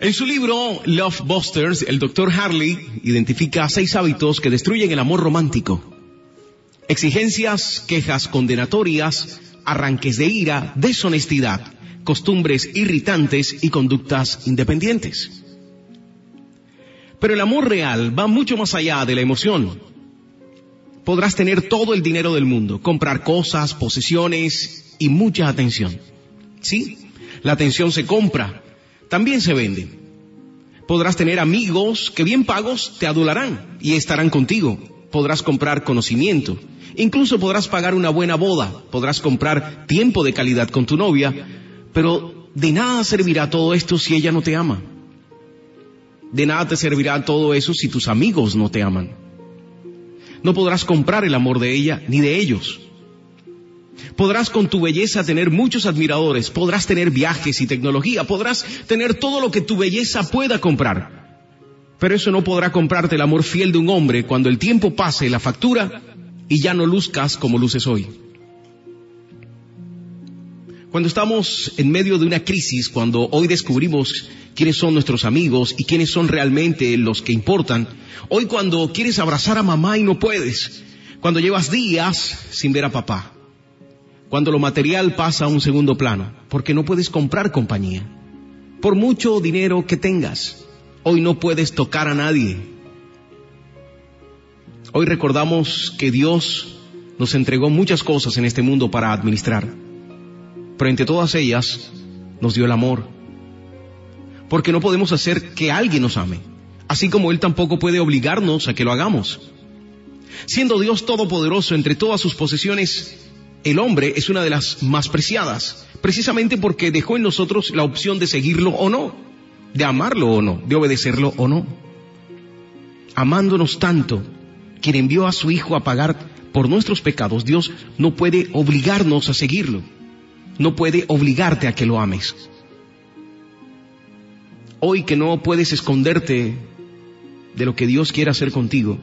En su libro Love Busters, el Dr. Harley identifica seis hábitos que destruyen el amor romántico. Exigencias, quejas condenatorias, arranques de ira, deshonestidad, costumbres irritantes y conductas independientes. Pero el amor real va mucho más allá de la emoción. Podrás tener todo el dinero del mundo, comprar cosas, posesiones y mucha atención. Sí, la atención se compra, también se vende. Podrás tener amigos que bien pagos te adularán y estarán contigo. Podrás comprar conocimiento. Incluso podrás pagar una buena boda. Podrás comprar tiempo de calidad con tu novia. Pero de nada servirá todo esto si ella no te ama. De nada te servirá todo eso si tus amigos no te aman. No podrás comprar el amor de ella ni de ellos. Podrás con tu belleza tener muchos admiradores, podrás tener viajes y tecnología, podrás tener todo lo que tu belleza pueda comprar. Pero eso no podrá comprarte el amor fiel de un hombre cuando el tiempo pase la factura y ya no luzcas como luces hoy. Cuando estamos en medio de una crisis, cuando hoy descubrimos quiénes son nuestros amigos y quiénes son realmente los que importan, hoy cuando quieres abrazar a mamá y no puedes, cuando llevas días sin ver a papá, cuando lo material pasa a un segundo plano, porque no puedes comprar compañía. Por mucho dinero que tengas, hoy no puedes tocar a nadie. Hoy recordamos que Dios nos entregó muchas cosas en este mundo para administrar, pero entre todas ellas nos dio el amor, porque no podemos hacer que alguien nos ame, así como Él tampoco puede obligarnos a que lo hagamos. Siendo Dios todopoderoso entre todas sus posesiones, el hombre es una de las más preciadas, precisamente porque dejó en nosotros la opción de seguirlo o no, de amarlo o no, de obedecerlo o no. Amándonos tanto, quien envió a su Hijo a pagar por nuestros pecados, Dios no puede obligarnos a seguirlo, no puede obligarte a que lo ames. Hoy que no puedes esconderte de lo que Dios quiere hacer contigo,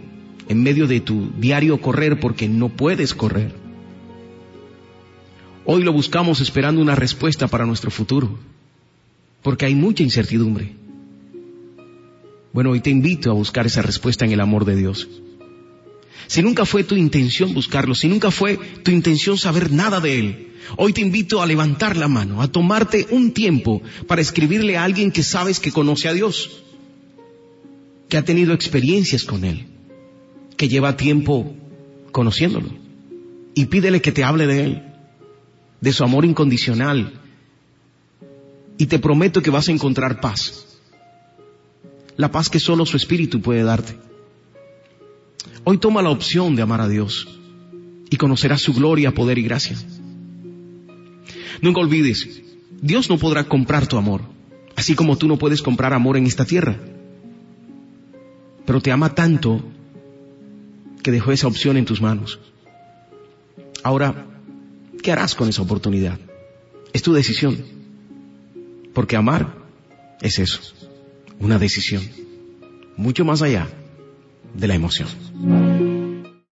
en medio de tu diario correr porque no puedes correr Hoy lo buscamos esperando una respuesta para nuestro futuro, porque hay mucha incertidumbre. Bueno, hoy te invito a buscar esa respuesta en el amor de Dios. Si nunca fue tu intención buscarlo, si nunca fue tu intención saber nada de Él, hoy te invito a levantar la mano, a tomarte un tiempo para escribirle a alguien que sabes que conoce a Dios, que ha tenido experiencias con Él, que lleva tiempo conociéndolo, y pídele que te hable de Él de su amor incondicional. Y te prometo que vas a encontrar paz. La paz que solo su espíritu puede darte. Hoy toma la opción de amar a Dios y conocerás su gloria, poder y gracia. Nunca olvides, Dios no podrá comprar tu amor, así como tú no puedes comprar amor en esta tierra. Pero te ama tanto que dejó esa opción en tus manos. Ahora, ¿Qué harás con esa oportunidad? Es tu decisión. Porque amar es eso, una decisión, mucho más allá de la emoción.